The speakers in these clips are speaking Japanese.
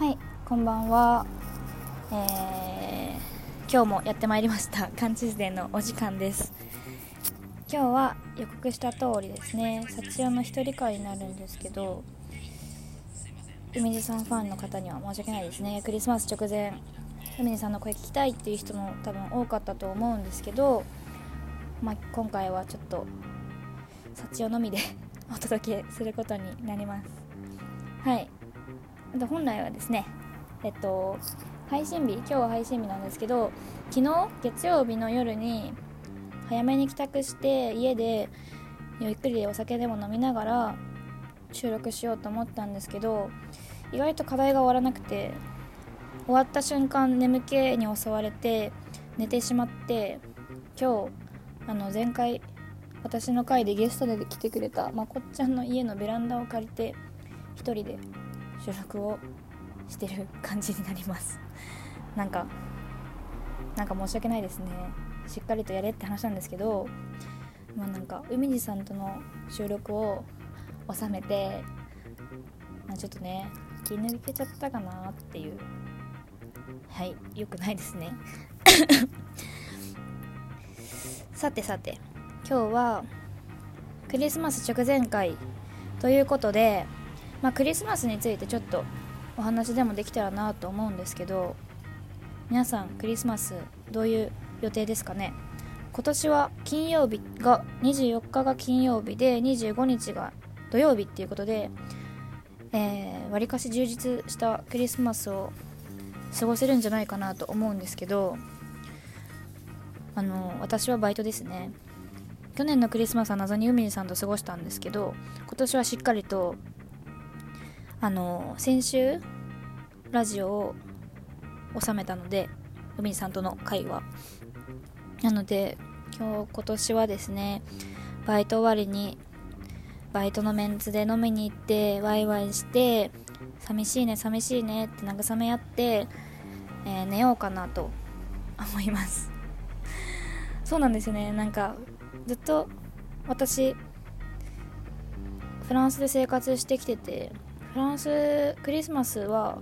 はいこんばんは。えー、今日もやってまいりました。カンチズデーのお時間です。今日は予告した通りですね幸代の一人会になるんですけど海地さんファンの方には申し訳ないですね。クリスマス直前海地さんの声聞きたいっていう人も多分多かったと思うんですけど、まあ、今回はちょっと幸代のみで お届けすることになります。はい。本来はですねえっと配信日今日は配信日なんですけど昨日月曜日の夜に早めに帰宅して家でゆっくりお酒でも飲みながら収録しようと思ったんですけど意外と課題が終わらなくて終わった瞬間眠気に襲われて寝てしまって今日あの前回私の回でゲストで来てくれたまこっちゃんの家のベランダを借りて1人で収録をしてる感じになります。なんかなんか申し訳ないですね。しっかりとやれって話なんですけどまあなんか海地さんとの収録を収めて、まあ、ちょっとね気抜けちゃったかなっていう。はい良くないですね。さてさて今日はクリスマス直前回ということでまあ、クリスマスについてちょっとお話でもできたらなと思うんですけど皆さんクリスマスどういう予定ですかね？今年は金曜日が24日が金曜日で25日が土曜日っていうことでわり、えー、かし充実したクリスマスを過ごせるんじゃないかなと思うんですけどあの私はバイトですね。去年のクリスマスは謎に海にさんと過ごしたんですけど今年はしっかりとあの先週ラジオを収めたので海さんとの会話。なので今日今年はですねバイト終わりにバイトのメンツで飲みに行ってワイワイして寂しいね寂しいねって慰め合って、えー、寝ようかなと思います。そうなんですよね。なんかずっと私フランスで生活してきててフランスクリスマスは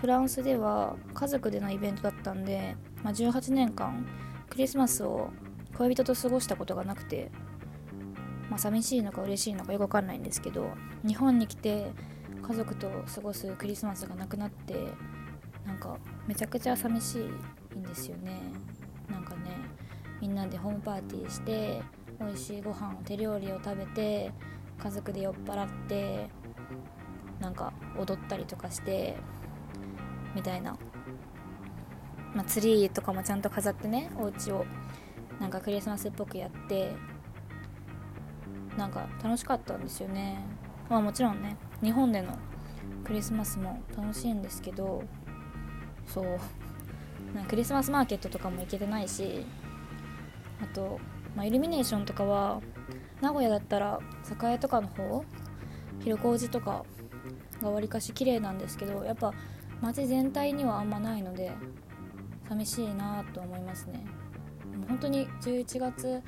フランスでは家族でのイベントだったんで、まあ、18年間クリスマスを恋人と過ごしたことがなくて、まあ、寂しいのか嬉しいのかよくわかんないんですけど日本に来て家族と過ごすクリスマスがなくなってなんかめちゃくちゃ寂しいんですよね。なんかねみんなでホームパーティーして美味しいご飯手料理を食べて家族で酔っ払ってなんか踊ったりとかしてみたいな、まあ、ツリーとかもちゃんと飾ってねお家を。なんかクリスマスっぽくやってなんか楽しかったんですよね。まあもちろんね日本でのクリスマスも楽しいんですけどそう。クリスマスマーケットとかも行けてないしあと、まあ、イルミネーションとかは名古屋だったら栄とかの方広小路とかがわりかし綺麗なんですけどやっぱ街全体にはあんまないので寂しいなと思いますね。もう本当に11月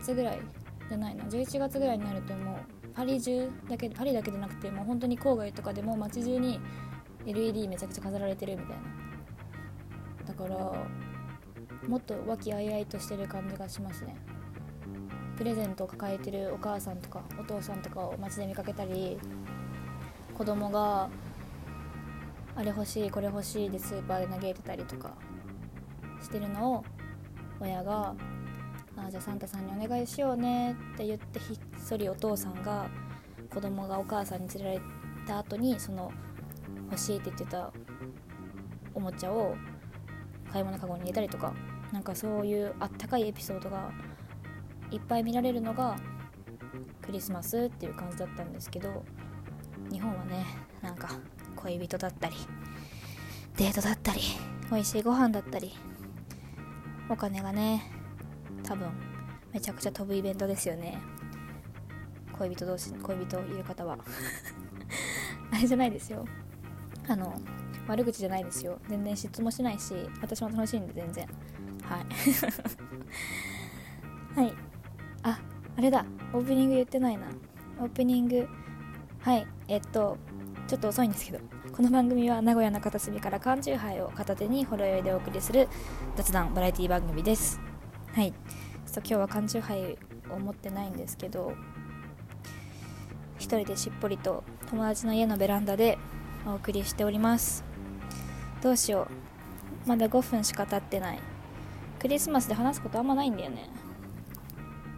末ぐらいじゃないな。11月ぐらいになるともうパリ中だけパリだけじゃなくてもう本当に郊外とかでも街中に LED めちゃくちゃ飾られてるみたいな。だからもっと和気あいあいとしてる感じがしますね。プレゼントを抱えてるお母さんとかお父さんとかを街で見かけたり子供があれ欲しいこれ欲しいでスーパーで嘆いてたりとかしてるのを親が「あじゃあサンタさんにお願いしようね」って言ってひっそりお父さんが子供がお母さんに連れられた後にその欲しいって言ってたおもちゃを買い物かごに入れたりとかなんかそういうあったかいエピソードがいっぱい見られるのがクリスマスっていう感じだったんですけど日本はねなんか恋人だったりデートだったり美味しいご飯だったりお金がね多分めちゃくちゃ飛ぶイベントですよね。恋人同士恋人いる方は。あれじゃないですよ。あの悪口じゃないですよ。全然質もしないし私も楽しいんで全然。はい。はい。ああれだ。オープニング言ってないな。オープニング。はい。えっとちょっと遅いんですけどこの番組は名古屋の片隅から缶チューハイを片手にほろ酔いでお送りする雑談バラエティ番組です。はい。ちょっと今日は缶チューハイを持ってないんですけど一人でしっぽりと友達の家のベランダでお送りしております。どうしよう。まだ5分しか経ってない。クリスマスで話すことあんまないんだよね。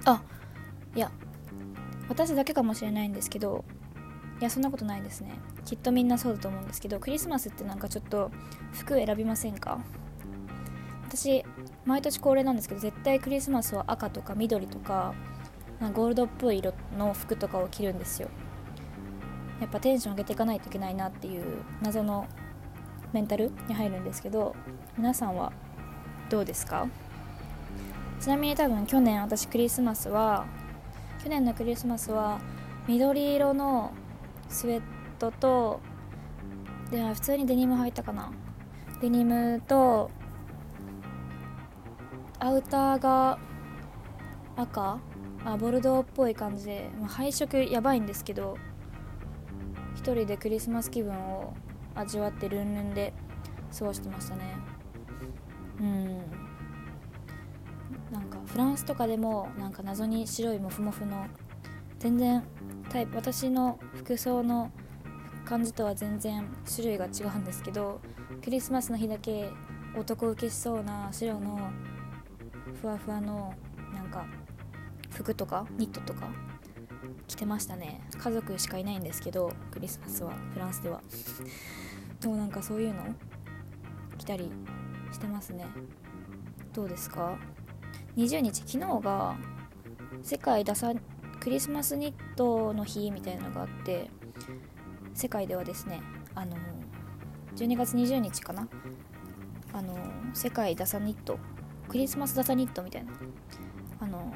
あいや私だけかもしれないんですけどやそんなことないですね。きっとみんなそうだと思うんですけどクリスマスってなんかちょっと服選びませんか？私毎年恒例なんですけど絶対クリスマスは赤とか緑とかゴールドっぽい色の服とかを着るんですよ。やっぱテンション上げていかないといけないなっていう謎のメンタルに入るんですけど皆さんはどうですか？ちなみに多分去年私クリスマスは去年のクリスマスは緑色のスウェットとで普通にデニム履いたかな。デニムとアウターが赤？あボルドーっぽい感じで、ま、配色やばいんですけど一人でクリスマス気分を味わってルンルンで過ごしてましたね。うん。なんかフランスとかでもなんか謎に白いモフモフの全然タイプ私の服装の感じとは全然種類が違うんですけどクリスマスの日だけ男受けしそうな白のふわふわのなんか服とかニットとか着てましたね。家族しかいないんですけどクリスマスはフランスでは。でもなんかそういうの着たりしてますね。どうですか？20日昨日が世界ダサクリスマスニットの日みたいなのがあって世界ではですねあの12月20日かな。あの世界ダサニットクリスマスダサニットみたいな。あの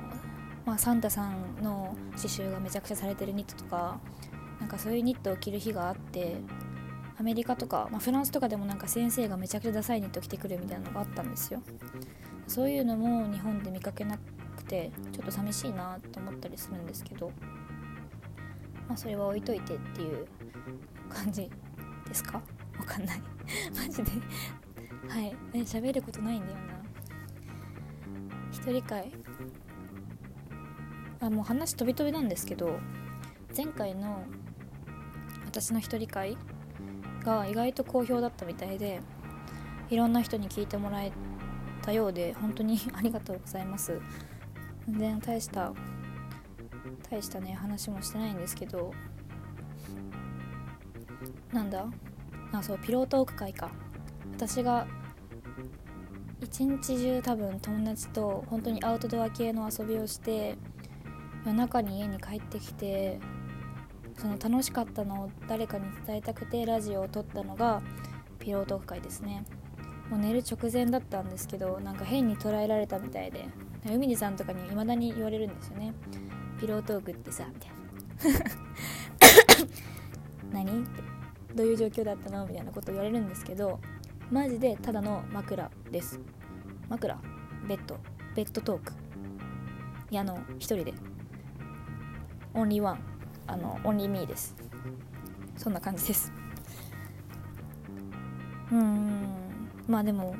まあ、サンタさんの刺繍がめちゃくちゃされてるニットとかなんかそういうニットを着る日があってアメリカとか、まあ、フランスとかでもなんか先生がめちゃくちゃダサいニット着てくるみたいなのがあったんですよ。そういうのも日本で見かけなてちょっと寂しいなと思ったりするんですけどまあそれは置いといてっていう感じですか？わかんない。マジで。はい。喋ることないんだよな。一人会。あもう話飛び飛びなんですけど前回の私の一人会が意外と好評だったみたいでいろんな人に聞いてもらえたようで本当に ありがとうございます。全然大した大したね話もしてないんですけど。なんだ？あそうピロートーク会か。私が一日中多分友達と本当にアウトドア系の遊びをして夜中に家に帰ってきてその楽しかったのを誰かに伝えたくてラジオを撮ったのがピロートーク会ですね。もう寝る直前だったんですけどなんか変に捉えられたみたいで海地さんとかに未だに言われるんですよね。ピロートークってさみたいな。何って。どういう状況だったの？みたいなこと言われるんですけどマジでただの枕です。枕？ベッド？ベッドトーク。いやあの一人で。オンリーワン。あのオンリーミーです。そんな感じです。うんまあでも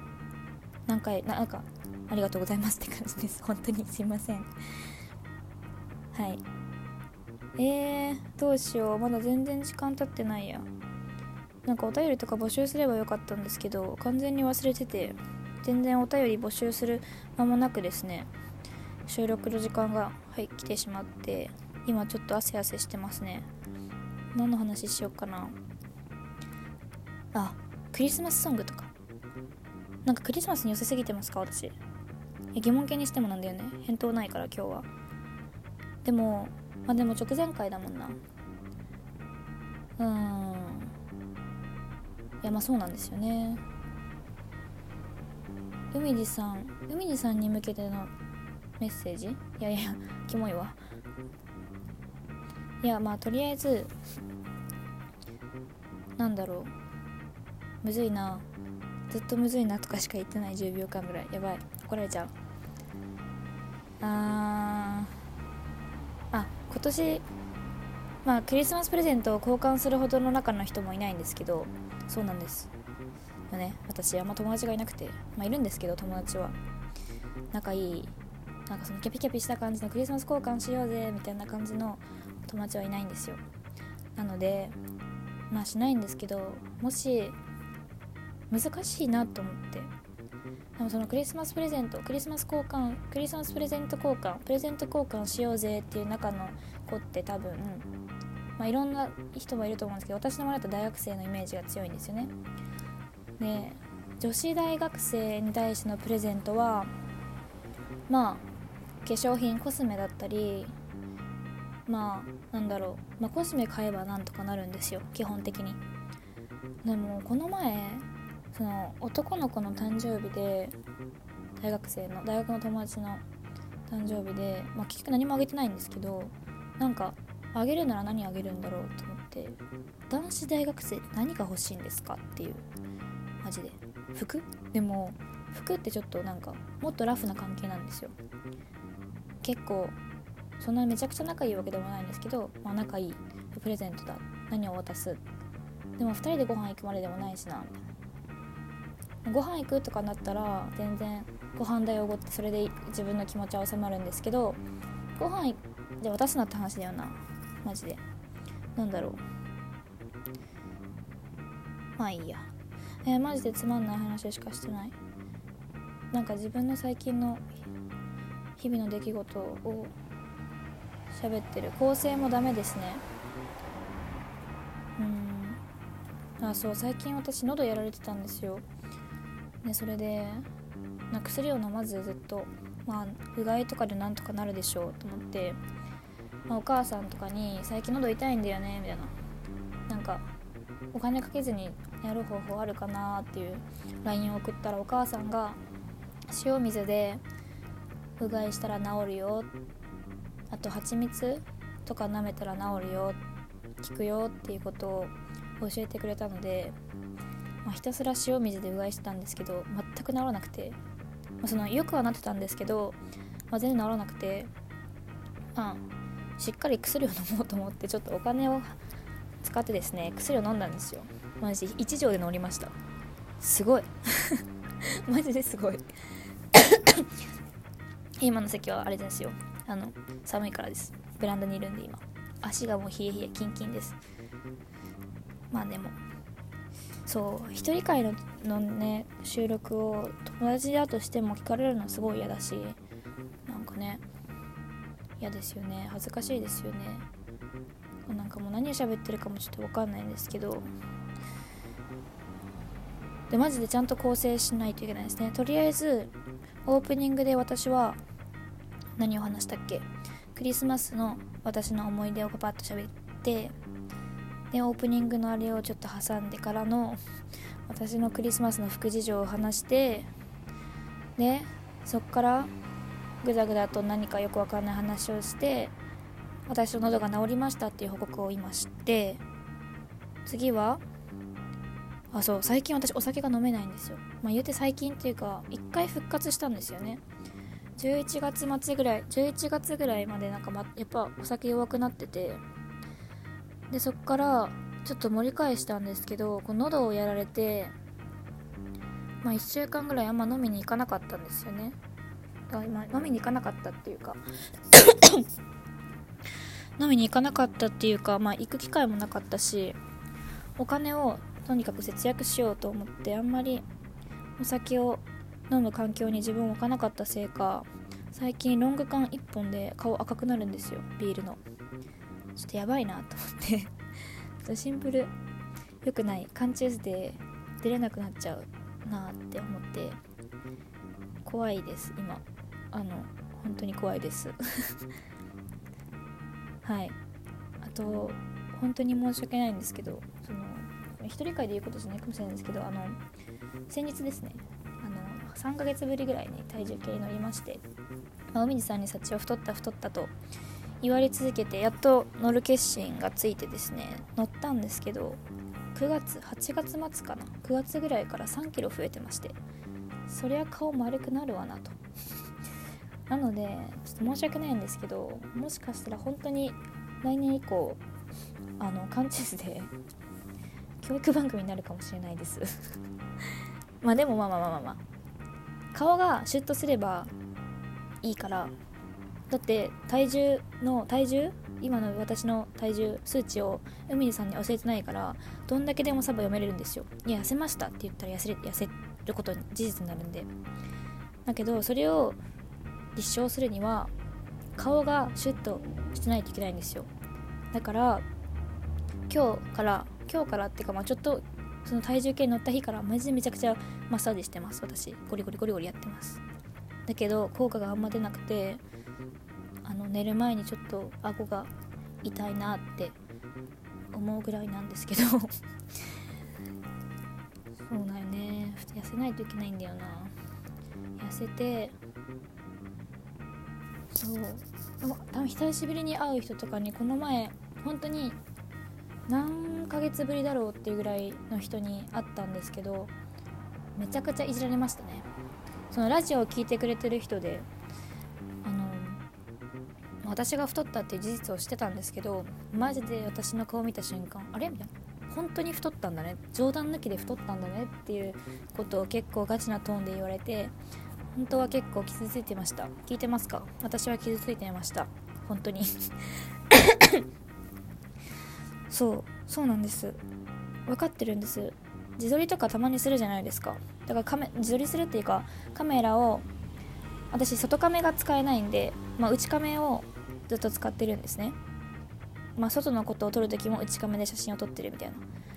何回なんかありがとうございますって感じです。本当にすいません。はい。えー、どうしよう。まだ全然時間経ってないや。なんかお便りとか募集すればよかったんですけど完全に忘れてて全然お便り募集する間もなくですね収録の時間が、はい、来てしまって今ちょっと汗汗してますね。何の話しようかな。あクリスマスソングとか。なんかクリスマスに寄せすぎてますか私。疑問形にしてもなんだよね。返答ないから今日は。でもまあでも直前回だもんな。うん。いやまあそうなんですよね。海地さん海地さんに向けてのメッセージ？いやいやキモいわ。いやまあとりあえずなんだろう。むずいな。ずっとむずいなとかしか言ってない10秒間ぐらい。やばい。怒られちゃう。あー。あ今年まあクリスマスプレゼントを交換するほどの中の人もいないんですけどそうなんですよね。私あんま友達がいなくて。まあいるんですけど友達は。仲いいなんかそのキャピキャピした感じのクリスマス交換しようぜみたいな感じの友達はいないんですよ。なのでまあしないんですけどもし難しいなと思って。でもそのクリスマスプレゼントクリスマス交換クリスマスプレゼント交換プレゼント交換しようぜっていう中の子って多分、まあ、いろんな人もいると思うんですけど私の周りだと大学生のイメージが強いんですよね。で女子大学生に対してのプレゼントはまあ化粧品コスメだったりまあなんだろう、まあ、コスメ買えばなんとかなるんですよ基本的に。でもこの前その男の子の誕生日で大学生の大学の友達の誕生日で、まあ、結局何もあげてないんですけどなんかあげるなら何あげるんだろうと思って男子大学生って何が欲しいんですかっていうマジで。服？でも服ってちょっとなんかもっとラフな関係なんですよ。結構そんなめちゃくちゃ仲いいわけでもないんですけど、まあ、仲いい。プレゼントだ。何を渡す？でも2人でご飯行くまででもないしなみたいな。ご飯行くとかなったら全然ご飯代をごってそれで自分の気持ちは収まるんですけどご飯で渡すなって話だよな。マジで。なんだろう。まあいいや。えー、マジでつまんない話しかしてない。なんか自分の最近の日々の出来事を喋ってる。構成もダメですね。うん。あそう。最近私喉やられてたんですよ。でそれで薬を飲まずずっとまあうがいとかでなんとかなるでしょうと思って、まあ、お母さんとかに「最近喉痛いんだよね」みたいな。なんかお金かけずにやる方法あるかなっていう LINE を送ったらお母さんが塩水でうがいしたら治るよあと蜂蜜とか舐めたら治るよ効くよっていうことを教えてくれたので、まあ、ひたすら塩水でうがいしてたんですけど全く治らなくて、まあ、そのよくはなってたんですけど、まあ、全然治らなくて。まあしっかり薬を飲もうと思ってちょっとお金を使ってですね薬を飲んだんですよ。マジ1錠で治りました。すごい。マジですごい。今の席はあれですよ。あの寒いからです。ベランダにいるんで今。足がもう冷え冷えキンキンです。まあでもそう一人会ののね収録を友達だとしても聞かれるのはすごい嫌だしなんかね嫌ですよね。恥ずかしいですよね。なんかもう何を喋ってるかもちょっと分かんないんですけど。でマジでちゃんと構成しないといけないですね。とりあえずオープニングで私は何を話したっけ？クリスマスの私の思い出をパパッと喋ってでオープニングのあれをちょっと挟んでからの私のクリスマスの副事情を話してでそっからぐだぐだと何かよくわかんない話をして私の喉が治りましたっていう報告を今して次はあそう最近私お酒が飲めないんですよ。まあ言うて最近っていうか一回復活したんですよね。11月末ぐらい11月ぐらいまでなんか、ま、やっぱお酒弱くなっててでそっからちょっと盛り返したんですけどこう喉をやられてまあ1週間ぐらいあんま飲みに行かなかったんですよね。あ今飲みに行かなかったっていうか 飲みに行かなかったっていうかまあ行く機会もなかったしお金をとにかく節約しようと思ってあんまりお酒を飲む環境に自分を置かなかったせいか最近ロング缶1本で顔赤くなるんですよビールのちょっとやばいなと思って。シンプル良くない。缶チューズで出れなくなっちゃうなって思って。怖いです今。あの本当に怖いです。はい。あと本当に申し訳ないんですけどその一人会で言うことじゃないかもしれないんですけどあの先日ですねあの3ヶ月ぶりぐらいに体重計に乗りまして、まあ、海地さんに幸は太った太ったと言われ続けてやっと乗る決心がついてですね乗ったんですけど9月8月末かな9月ぐらいから3キロ増えてましてそりゃ顔丸くなるわなと。なのでちょっと申し訳ないんですけどもしかしたら本当に来年以降あの缶チェスで 教育番組になるかもしれないです。まあでもまあまあまあまあまあ顔がシュッとすればいいからだって体重の体重今の私の体重数値を海にさんに教えてないからどんだけでもサバ読めれるんですよ。いや痩せましたって言ったら痩せ痩せることに事実になるんで。だけどそれを立証するには顔がシュッとしてないといけないんですよ。だから今日から今日からっていうかまあちょっとその体重計に乗った日からマジでめちゃくちゃマッサージしてます私。ゴリゴリゴリゴリやってます。だけど効果があんま出なくて寝る前にちょっと顎が痛いなって思うぐらいなんですけど。そうだよね。痩せないといけないんだよな。痩せてそう。でも多分久しぶりに会う人とかにこの前本当に何ヶ月ぶりだろうっていうぐらいの人に会ったんですけどめちゃくちゃいじられましたね。そのラジオを聴いてくれてる人で私が太ったっていう事実をしてたんですけどマジで私の顔見た瞬間あれ？みたいな。本当に太ったんだね。冗談抜きで太ったんだね。っていうことを結構ガチなトーンで言われて本当は結構傷ついてました。聞いてますか？私は傷ついていました。本当に。そう。そうなんです。分かってるんです。自撮りとかたまにするじゃないですか。だからカメ自撮りするっていうかカメラを私外カメが使えないんで、まあ、内カメをずっと使ってるんですね。まあ外のことを撮る時も内カメで写真を撮ってるみたいな。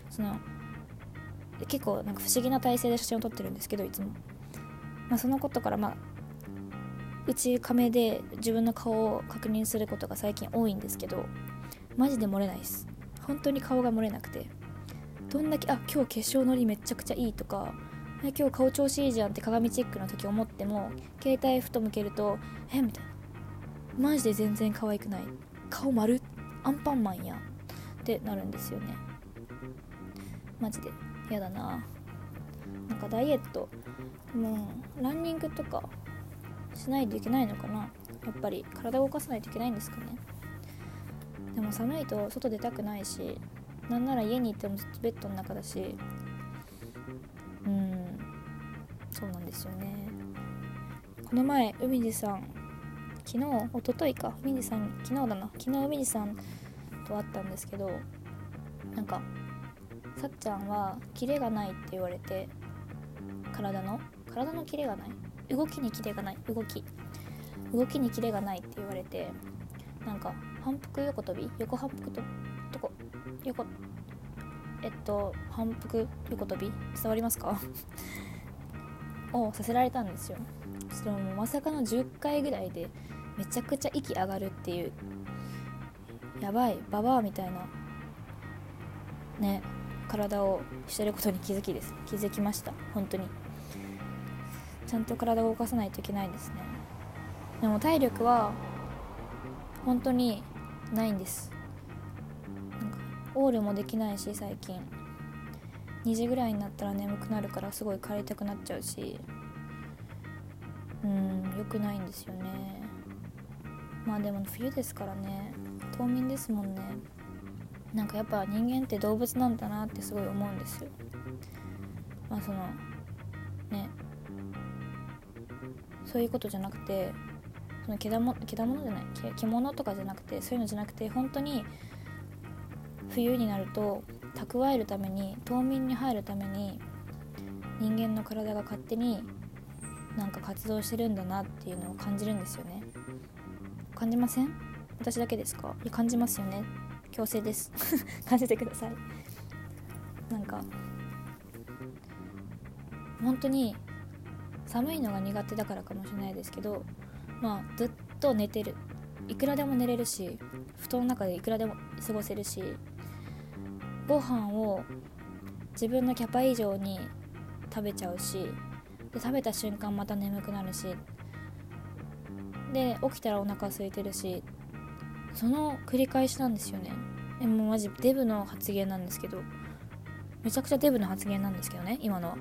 その結構なんか不思議な体勢で写真を撮ってるんですけどいつも、まあ、そのことからまあ内カメで自分の顔を確認することが最近多いんですけどマジで漏れないです。本当に顔が漏れなくて。どんだけあ今日化粧のりめちゃくちゃいいとか今日顔調子いいじゃんって鏡チェックの時思っても携帯ふと向けるとえみたいな。マジで全然可愛くない。顔丸アンパンマンや。ってなるんですよね。マジで。嫌だな。なんかダイエット。もうランニングとかしないといけないのかな。やっぱり体を動かさないといけないんですかね。でも寒いと外出たくないしなんなら家に行ってもずっとベッドの中だし。うん。そうなんですよね。この前海地さん昨日一昨日か。海地さん昨日だな。昨日海地さんと会ったんですけどなんかさっちゃんはキレがないって言われて体の？体のキレがない？動きにキレがない。動き。動きにキレがないって言われてなんか反復横跳び？横反復ととこ横えっと反復横跳び？伝わりますか？をさせられたんですよ。それもまさかの10回ぐらいでめちゃくちゃ息上がるっていうやばいババアみたいなね体をしてることに気づきです。気づきました。本当に。ちゃんと体を動かさないといけないですね。でも体力は本当にないんです。なんかオールもできないし最近。2時ぐらいになったら眠くなるからすごい帰りたくなっちゃうし。うん良くないんですよね。まあでも冬ですからね。冬眠ですもんね。なんかやっぱ人間って動物なんだなってすごい思うんですよ。まあそのね。そういうことじゃなくてその毛玉毛玉じゃない着物とかじゃなくてそういうのじゃなくて本当に冬になると蓄えるために冬眠に入るために人間の体が勝手になんか活動してるんだなっていうのを感じるんですよね。感じません？私だけですか？いや感じますよね。強制です。感じてください。なんか本当に寒いのが苦手だからかもしれないですけどまあずっと寝てる。いくらでも寝れるし布団の中でいくらでも過ごせるしご飯を自分のキャパ以上に食べちゃうしで食べた瞬間また眠くなるしで起きたらお腹空いてるしその繰り返しなんですよね。でもマジデブの発言なんですけどめちゃくちゃデブの発言なんですけどね今のは。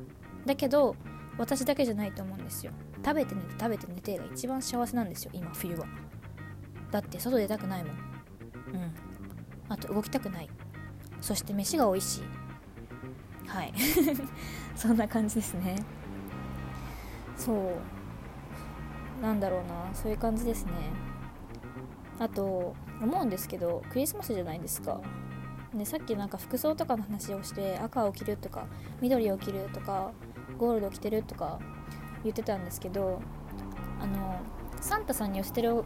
だけど私だけじゃないと思うんですよ。食べて寝て食べて寝てが一番幸せなんですよ今冬は。だって外出たくないもん。うん。あと動きたくない。そして飯が美味しい。はい。そんな感じですね。そう。なんだろうなそういう感じですね。あと思うんですけどクリスマスじゃないですか。でさっきなんか服装とかの話をして赤を着るとか緑を着るとかゴールド着てるとか言ってたんですけどあのサンタさんに寄せてる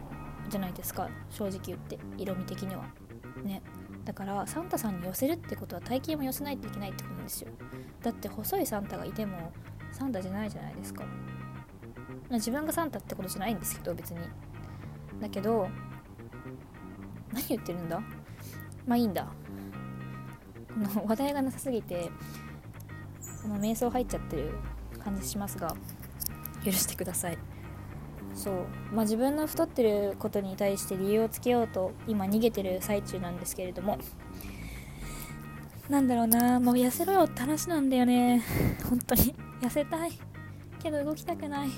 じゃないですか。正直言って色味的には。ね。だからサンタさんに寄せるってことは体型も寄せないといけないってことなんですよ。だって細いサンタがいてもサンタじゃないじゃないですか。自分がサンタってことじゃないんですけど別に。だけど何言ってるんだ？まあいいんだ。この話題がなさすぎてこの瞑想入っちゃってる感じしますが許してください。そう。まあ自分の太ってることに対して理由をつけようと今逃げてる最中なんですけれども。なんだろうな。もう痩せろよって話なんだよね。本当に。痩せたい。けど動きたくない。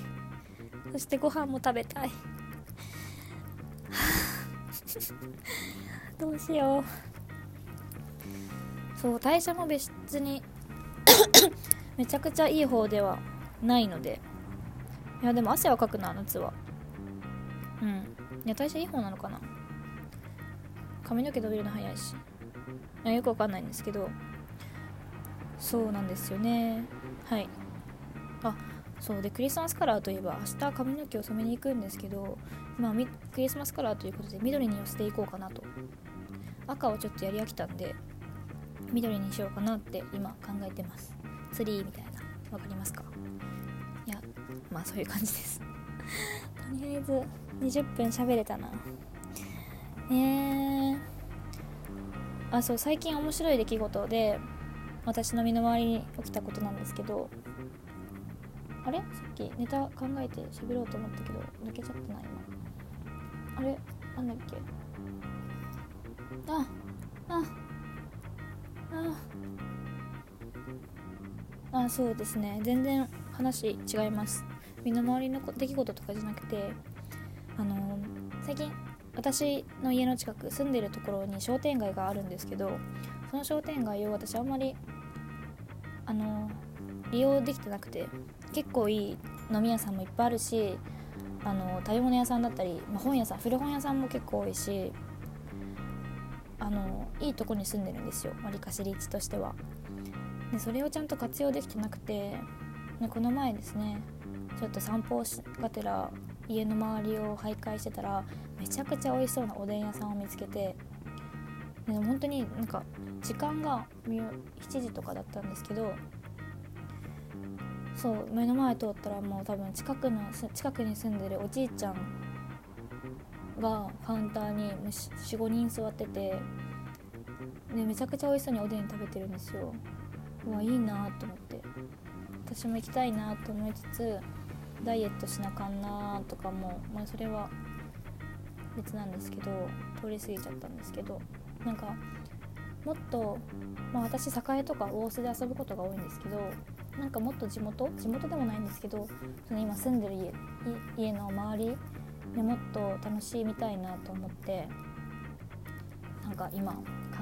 そしてご飯も食べたい。どうしよう。そう代謝も別に めちゃくちゃいい方ではないので。いやでも汗はかくな夏は。うん。いや代謝いい方なのかな。髪の毛伸びるの早いし。いよくわかんないんですけど。そうなんですよね。はい。あそうでクリスマスカラーといえば明日髪の毛を染めに行くんですけどまあクリスマスカラーということで緑に寄せていこうかなと。赤をちょっとやり飽きたんで緑にしようかなって今考えてます。ツリーみたいな。わかりますか？いやまあそういう感じです。とりあえず20分喋れたな。え、あそう最近面白い出来事で私の身の回りに起きたことなんですけどあれ？さっきネタ考えて喋ろうと思ったけど抜けちゃったな今あれ？なんだっけ？ああああ。そうですね。全然話違います。身の回りの出来事とかじゃなくてあの最近私の家の近く住んでるところに商店街があるんですけどその商店街を私あんまりあの利用できてなくて結構いい飲み屋さんもいっぱいあるしあの食べ物屋さんだったり、まあ、本屋さん古本屋さんも結構多いしあのいいとこに住んでるんですよわりかし立地としては。でそれをちゃんと活用できてなくてでこの前ですねちょっと散歩がてら家の周りを徘徊してたらめちゃくちゃ美味しそうなおでん屋さんを見つけてで本当になんか時間が7時とかだったんですけどそう目の前通ったらもう多分近くの近くに住んでるおじいちゃんがカウンターに45人座っててでめちゃくちゃ美味しそうにおでん食べてるんですよ。うわいいなと思って。私も行きたいなと思いつつダイエットしなかんなとかも、まあ、それは別なんですけど通り過ぎちゃったんですけどなんかもっと、まあ、私栄とか大須で遊ぶことが多いんですけどなんかもっと地元？地元でもないんですけどその今住んでる家家の周りでもっと楽しみたいなと思ってなんか今考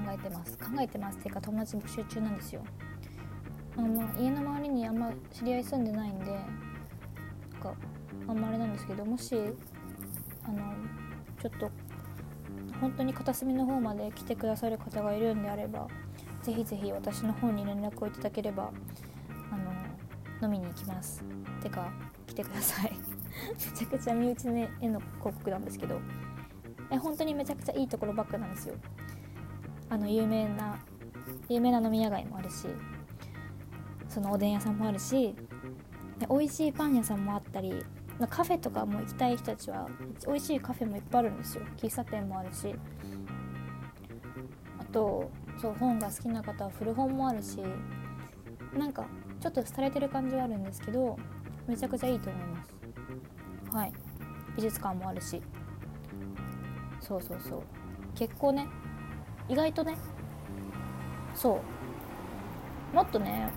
えてます。考えてますっていうか友達募集中なんですよ。あの家の周りにあんま知り合い住んでないんでなんかあんまあれなんですけどもしあのちょっと本当に片隅の方まで来てくださる方がいるんであればぜひぜひ私の方に連絡をいただければ飲みに行きます。てか来てください。めちゃくちゃ身内への広告なんですけど。え本当にめちゃくちゃいいところばっかなんですよ。あの有名な有名な飲み屋街もあるしそのおでん屋さんもあるしで美味しいパン屋さんもあったりカフェとかも行きたい人たちは美味しいカフェもいっぱいあるんですよ。喫茶店もあるし。あとそう本が好きな方は古本もあるしなんかちょっと廃れてる感じはあるんですけどめちゃくちゃいいと思います。はい。美術館もあるし。そうそうそう。結構ね意外とねそう。もっとね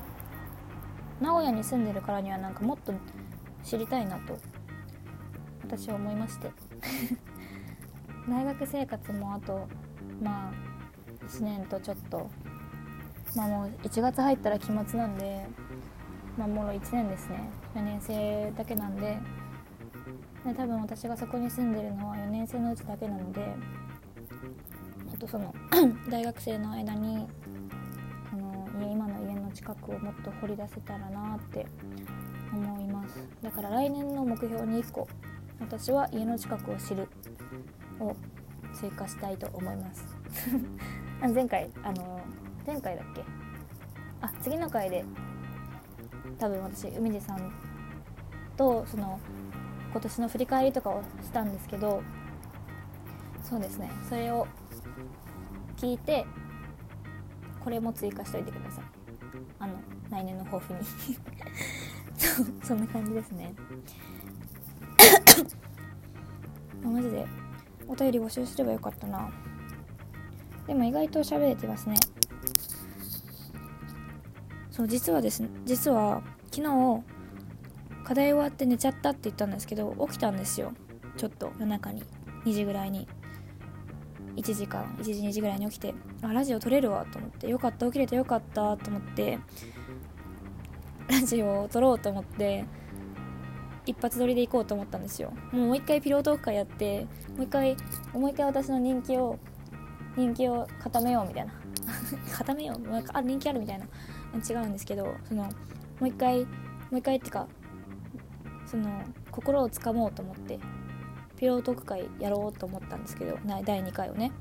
名古屋に住んでるからにはなんかもっと知りたいなと私は思いまして。大学生活もあとまあ1年とちょっとまあもう1月入ったら期末なんでまあもう1年ですね。4年生だけなんで。で多分私がそこに住んでるのは4年生のうちだけなのであとその 大学生の間にあの今の家の近くをもっと掘り出せたらなって思います。だから来年の目標に1個私は家の近くを知るを追加したいと思います。前回あの前回だっけ？あ次の回で。多分私海地さんとその今年の振り返りとかをしたんですけどそうですね。それを聞いてこれも追加しといてください。あの来年の抱負に。そそんな感じですね。マジで。お便り募集すればよかったな。でも意外と喋れてますね。そう実はですね実は昨日課題終わって寝ちゃったって言ったんですけど起きたんですよ。ちょっと夜中に。2時ぐらいに。1時間1時2時ぐらいに起きてあラジオ撮れるわと思ってよかった起きれてよかったと思ってラジオを撮ろうと思って一発撮りで行こうと思ったんですよ。もう一回ピロートーク会やってもう一回もう一回私の人気を人気を固めようみたいな。固めよう？なんかあ人気あるみたいな。違うんですけどそのもう一回もう一回っていうかその心をつかもうと思ってピロートーク会やろうと思ったんですけど第2回をね。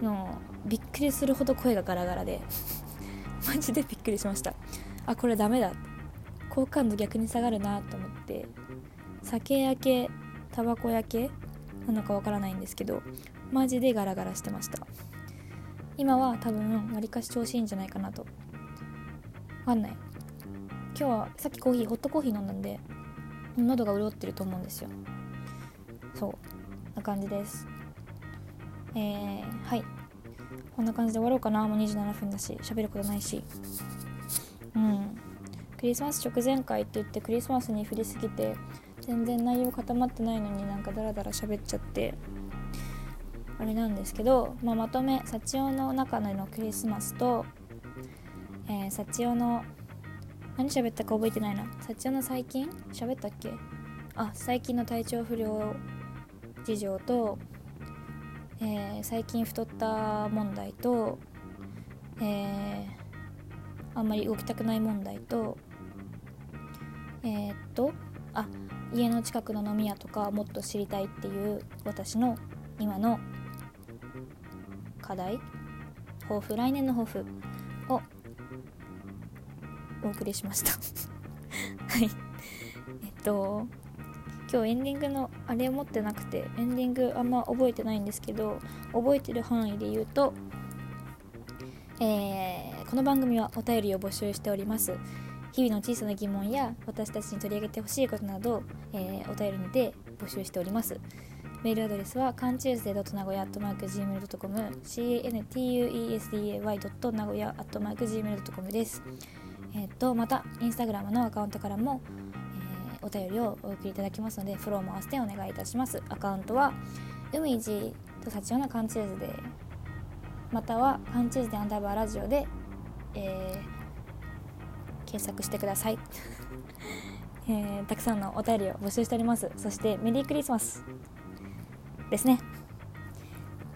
もうびっくりするほど声がガラガラで。マジでびっくりしました。あこれダメだ。好感度逆に下がるなと思って酒焼けタバコ焼けなのかわからないんですけどマジでガラガラしてました。今は多分わりかし調子いいんじゃないかなと。わかんない。今日はさっきコーヒーホットコーヒー飲んだんで喉が潤ってると思うんですよ。そう。な感じです。えー、はい。こんな感じで終わろうかな。もう27分だし喋ることないし。うん。クリスマス直前会って言ってクリスマスに振りすぎて全然内容固まってないのになんかダラダラ喋っちゃって。あれなんですけど、まあ、まとめ幸男の中のクリスマスと、えー、幸男の何喋ったか覚えてないな。幸男の最近？喋ったっけ？あ最近の体調不良事情と、えー、最近太った問題と、えー、あんまり動きたくない問題とえー、っとあ家の近くの飲み屋とかもっと知りたいっていう私の今の課題？抱負？来年の抱負？をお送りしました。はい。えっと今日エンディングのあれを持ってなくてエンディングあんま覚えてないんですけど覚えてる範囲で言うと、えー、この番組はお便りを募集しております。日々の小さな疑問や私たちに取り上げてほしいことなど、えー、お便りにて募集しております。メールアドレスは c a n t u e s d a y 名古屋 .gmail.com cantuesday.nagoya.gmail.com です。えっ、ー、とまたインスタグラムのアカウントからも、えー、お便りをお送りいただきますのでフォローも合わせてお願いいたします。アカウントは海地と幸男のカンチューズデーまたはカンチューズデーアンダーバーラジオで、えー検索してください、えー、たくさんのお便りを募集しております。そしてメリークリスマス。ですね。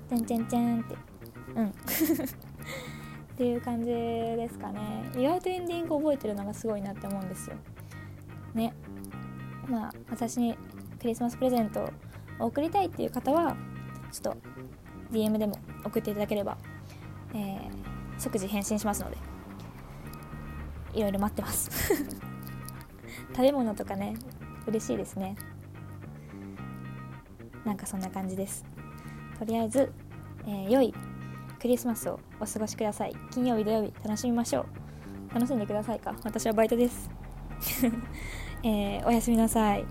ちゃんちゃんちゃんって。うん。っていう感じですかね。意外とエンディング覚えてるのがすごいなって思うんですよ。ね。まあ私にクリスマスプレゼントを送りたいっていう方はちょっと DM でも送っていただければ、えー、即時返信しますのでいろいろ待ってます。食べ物とかね嬉しいですね。なんかそんな感じです。とりあえず、えー、良いクリスマスをお過ごしください。金曜日土曜日楽しみましょう。楽しんでくださいか。私はバイトです。えー、おやすみなさい。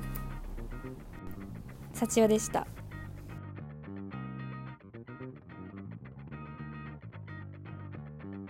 幸代でした。